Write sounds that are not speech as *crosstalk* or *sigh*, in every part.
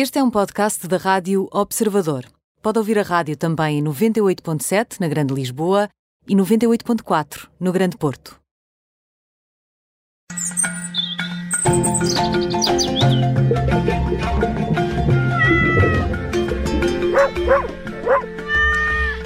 Este é um podcast da Rádio Observador. Pode ouvir a rádio também em 98.7 na Grande Lisboa e 98.4 no Grande Porto.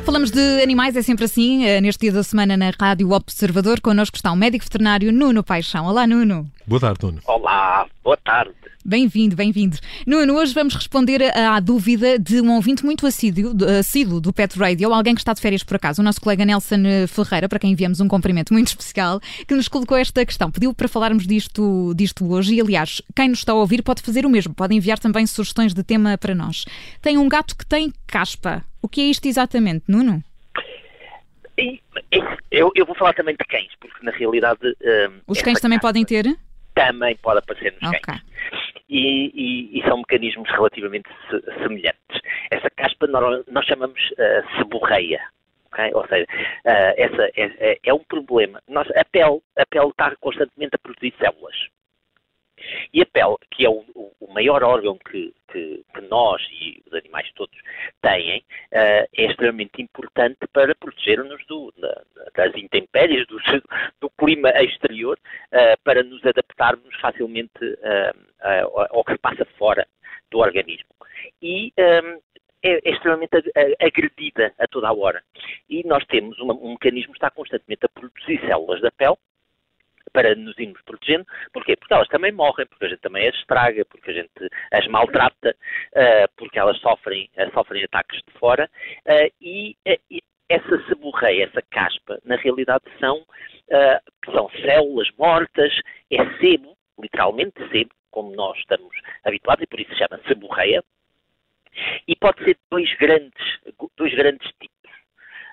Falamos de animais, é sempre assim, eh, neste dia da semana na Rádio Observador. Connosco está o médico veterinário Nuno Paixão. Olá, Nuno. Boa tarde, Nuno. Olá, boa tarde. Bem-vindo, bem-vindo. Nuno, hoje vamos responder à dúvida de um ouvinte muito assíduo, assíduo do Pet Radio, alguém que está de férias por acaso, o nosso colega Nelson Ferreira, para quem enviamos um cumprimento muito *laughs* especial, que nos colocou esta questão. Pediu para falarmos disto, disto hoje e, aliás, quem nos está a ouvir pode fazer o mesmo, pode enviar também sugestões de tema para nós. Tem um gato que tem caspa. O que é isto exatamente, Nuno? Eu, eu vou falar também de cães, porque na realidade. Um, Os cães também caspa... podem ter? Também pode aparecer nos okay. cães. E, e, e, são mecanismos relativamente semelhantes. Essa caspa nós chamamos uh, seborreia. Okay? Ou seja, uh, essa é, é, é, um problema. Nós, a, pele, a pele está constantemente a produzir células. E a pele, que é o, o maior órgão que, que, nós e os animais todos têm, uh, é extremamente importante para proteger-nos das intempéries, do, *laughs* do, clima exterior, uh, para nos adaptarmos facilmente uh, ao que se passa fora do organismo. E um, é, é, extremamente agredida a toda a hora. E nós temos uma, um mecanismo que está constantemente a produzir células da pele, para nos irmos protegendo. Porquê? Porque elas também morrem, porque a gente também as estraga, porque a gente as maltrata, uh, porque elas sofrem, uh, sofrem ataques de fora uh, e, essa seborreia, essa caspa, na realidade são, são células mortas, é sebo, literalmente sebo, como nós estamos habituados, e por isso se chama seborreia, e pode ser dois grandes, dois grandes tipos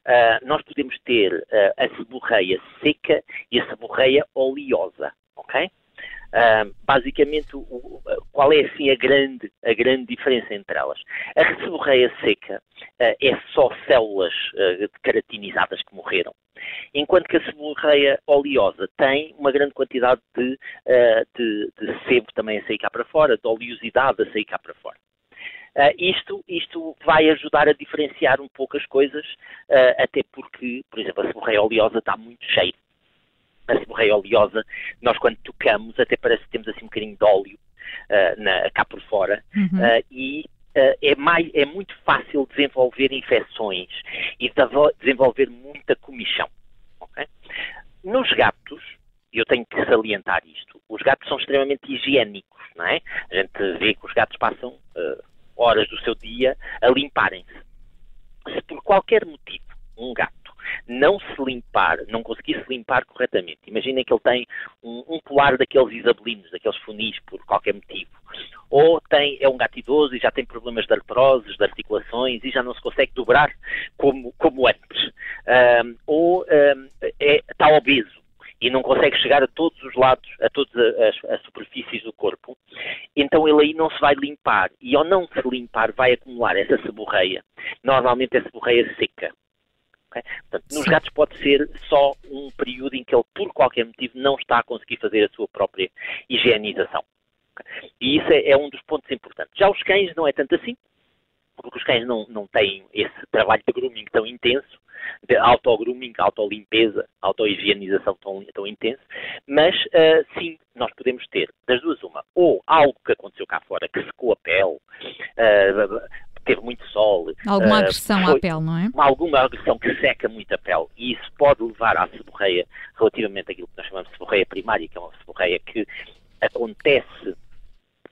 uh, nós podemos ter uh, a seborreia seca e a seborreia oleosa, ok? Uh, basicamente, o, qual é assim a grande, a grande diferença entre elas? A seborreia seca é só células keratinizadas que morreram, enquanto que a seborreia oleosa tem uma grande quantidade de, de, de sebo também a sair cá para fora, de oleosidade a sair cá para fora. Uh, isto, isto vai ajudar a diferenciar um pouco as coisas, uh, até porque, por exemplo, a seborreia oleosa está muito cheia. A seborreia oleosa, nós quando tocamos, até parece que temos assim um bocadinho de óleo uh, na, cá por fora, uhum. e é, mais, é muito fácil desenvolver infecções e desenvolver muita comichão. Okay? Nos gatos, eu tenho que salientar isto, os gatos são extremamente higiênicos, não é? A gente vê que os gatos passam horas do seu dia a limparem-se. Se por qualquer motivo um gato não se limpar, não conseguir se limpar corretamente, imaginem que ele tem um, um colar daqueles isabelinos, daqueles funis, por qualquer motivo, ou tem, é um gato idoso e já tem problemas de artroses, de articulações e já não se consegue dobrar como, como antes, um, ou um, é, está obeso e não consegue chegar a todos os lados, a todas as, as, superfícies do corpo, então ele aí não se vai limpar. E ao não se limpar, vai acumular essa seborreia. Normalmente é seborreia seca. Okay? Portanto, nos gatos pode ser só um período em que ele, por qualquer motivo, não está a conseguir fazer a sua própria higienização. Okay? E isso é, é um dos pontos importantes. Já os cães não é tanto assim, porque os cães não, não têm esse trabalho de grooming tão intenso, de auto-grooming, auto-limpeza, auto-higienização tão, tão intenso, mas uh, sim, nós podemos ter das duas uma, ou algo que aconteceu cá fora, que secou a pele, uh, teve muito sol. Alguma uh, agressão foi, à pele, não é? Alguma agressão que seca muito a pele e isso pode levar à seborreia relativamente àquilo que nós chamamos de seborreia primária, que é uma seborreia que acontece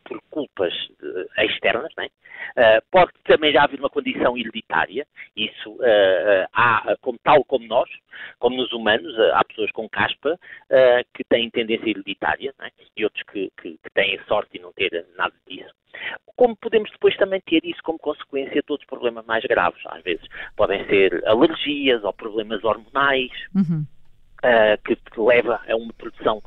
por culpas uh, externas, uh, pode também já haver uma condição hereditária, isso uh, há, como, tal como nós, como nos humanos, há pessoas com caspa que têm tendência hereditária né? e outros que, que, que têm sorte de não ter nada disso. Como podemos depois também ter isso como consequência de outros problemas mais graves, às vezes podem ser alergias ou problemas hormonais. Uhum. Uh, que, leva a uma produção,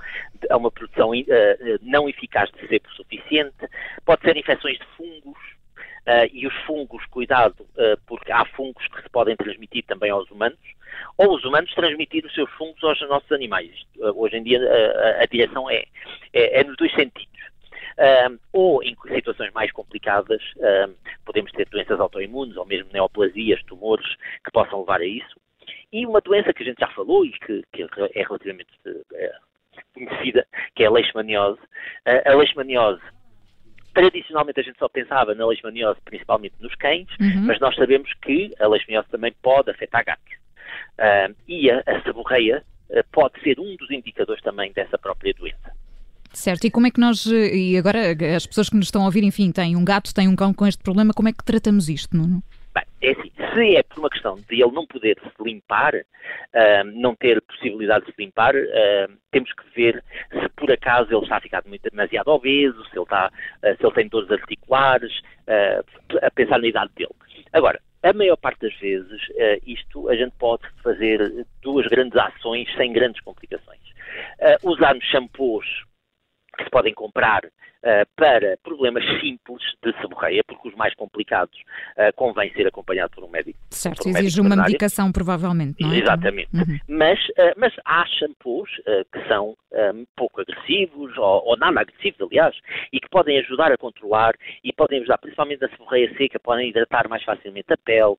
a uma produção uh, não eficaz de sebo suficiente, pode ser infecções de fungos, uh, e os fungos, cuidado, porque há fungos que se podem transmitir também aos humanos, ou os humanos transmitir os seus fungos aos nossos animais. hoje em dia a, a direção é, é, é, nos dois sentidos. Ou em situações mais complicadas, podemos ter doenças autoimunes ou mesmo neoplasias, tumores que possam levar a isso. E uma doença que a gente já falou e que, que é relativamente é, conhecida, que é a leishmaniose. Uh, a leishmaniose Tradicionalmente a gente só pensava na leishmaniose principalmente nos cães, uhum. mas nós sabemos que a leishmaniose também pode afetar gatos. Uh, e a, a seborreia uh, pode ser um dos indicadores também dessa própria doença. Certo, e como é que nós, e agora as pessoas que nos estão a ouvir, enfim, têm um gato, têm um cão com este problema, como é que tratamos isto, Nuno? Bem, é assim, se é por uma questão de ele não poder se limpar, uh, não ter possibilidade de se limpar, uh, temos que ver se por acaso ele está a ficar muito, demasiado obeso, se ele, está, uh, se ele tem dores articulares, a pensar na idade dele. Agora, a maior parte das vezes, isto a gente pode fazer duas grandes ações sem grandes complicações. usarmos shampoos que se podem comprar uh, para problemas simples de seborreia, porque os mais complicados uh, convém ser acompanhado por um médico. Certo, um exige uma medicação provavelmente, não é? Exatamente. Uhum. Mas, uh, mas há shampoos que são um, pouco agressivos, ou, ou, nada agressivos, aliás, e que podem ajudar a controlar e podem ajudar, principalmente na seborreia seca, podem hidratar mais facilmente a pele.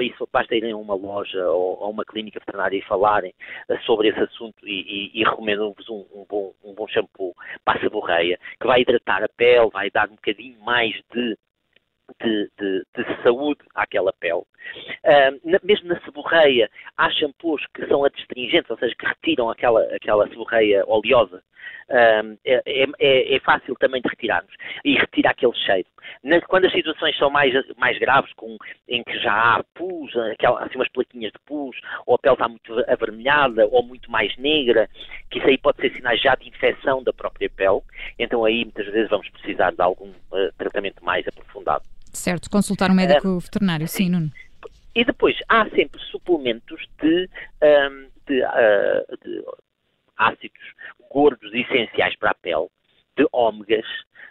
isso basta irem a uma loja ou a uma clínica veterinária e falarem sobre esse assunto e, e, e recomendo-vos um, um, bom, um bom shampoo para a seborreia, que vai hidratar a pele, vai dar um bocadinho mais de de, de, de, saúde àquela pele. Uh, na, mesmo na seborreia, há shampoos que são adstringentes, ou seja, que retiram aquela, aquela seborreia oleosa. Uh, é, é, é, fácil também de retirarmos e retira aquele cheiro. Quando as situações são mais, mais graves, com, em que já há pus, aquela, assim, umas plaquinhas de pus, ou a pele está muito avermelhada ou muito mais negra, que isso aí pode ser sinais já de infecção da própria pele, então aí muitas vezes vamos precisar de algum uh, tratamento mais aprofundado. Certo, consultar um médico uh, veterinário, sim, sim, Nuno. E depois há sempre suplementos de, um, de, uh, de ácidos gordos essenciais para a pele, de ômegas,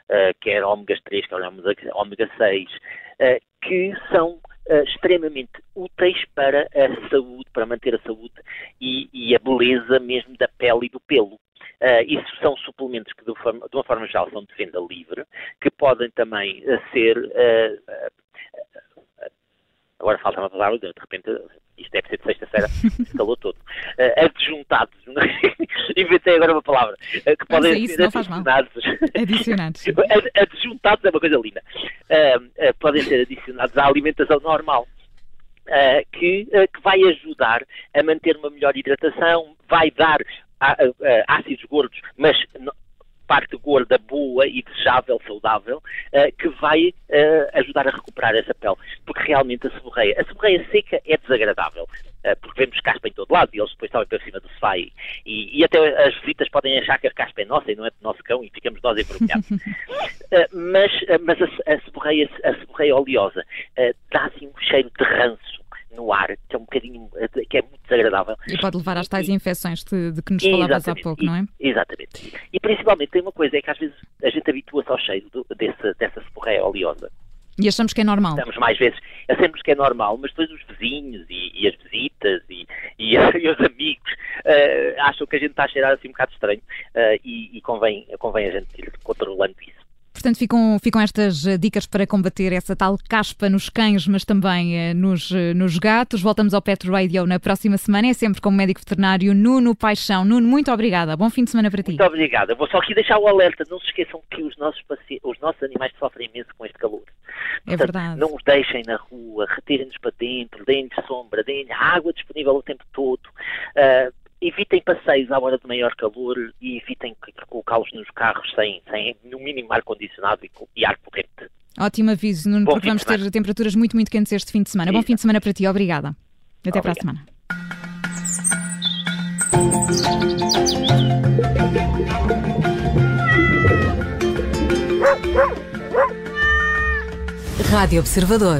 uh, quer ômegas 3, quer ômega 6, uh, que são uh, extremamente úteis para a saúde, para manter a saúde e, e a beleza mesmo da pele e do pelo. Uh, isso são suplementos que, de, forma, de, uma forma geral, são de venda livre, que podem também uh, ser. Agora falta uma palavra, de repente, isto deve ser de sexta-feira, *laughs* se calou todo. adjuntados, *laughs* inventei agora uma palavra, que podem ser adicionados. adicionados. *laughs* adjuntados é uma coisa linda. podem ser adicionados à alimentação normal. Uh, que, uh, que, vai ajudar a manter uma melhor hidratação, vai dar ácidos gordos, mas parte gorda boa e desejável, saudável, uh, que vai uh, ajudar a recuperar essa pele. Porque realmente a seborreia, a seborreia seca é desagradável, uh, porque vemos caspa em todo lado e eles depois estão para cima do sofá e, e, até as visitas podem achar que a caspa é nossa e não é do nosso cão e ficamos nós envergonhados. *laughs* mas mas a, a, seborreia, a seborreia oleosa dá assim um cheiro de ranço no ar, que é um bocadinho, que é muito desagradável. E pode levar às tais infecções de, de que nos falavas há pouco, não é? Exatamente. E principalmente tem uma coisa, é que às vezes a gente habitua-se ao cheiro do, desse, dessa seborreia oleosa. E achamos que é normal. Estamos mais vezes, achamos que é normal, mas depois os vizinhos e, e as visitas e, e, *laughs* e os amigos uh, acham que a gente está a cheirar assim um bocado estranho uh, e, e, convém, convém a gente ir controlando isso. Portanto, ficam, ficam estas eh, dicas para combater essa tal caspa nos cães, mas também eh, nos, eh, nos gatos. Voltamos ao Pet Radio na próxima semana, é sempre com o médico veterinário Nuno Paixão. Nuno, muito obrigada. Bom fim de semana para ti. Muito obrigada. Vou só aqui deixar o alerta. Não se esqueçam que os nossos, os nossos animais sofrem imenso com este calor. É Portanto, verdade. Não os deixem na rua, retirem-nos para dentro, deem-lhes sombra, deem-lhe água disponível o tempo todo. Uh, evitem passeios à hora de maior calor e evitem colocá-los nos carros sem, sem no mínimo ar-condicionado e, e, ar corrente. Ótimo aviso, Nuno, porque vamos ter temperaturas muito, muito quentes este fim de semana. Sim. Bom fim de semana para ti, obrigada. Até Obrigado. para a semana. Rádio Observador.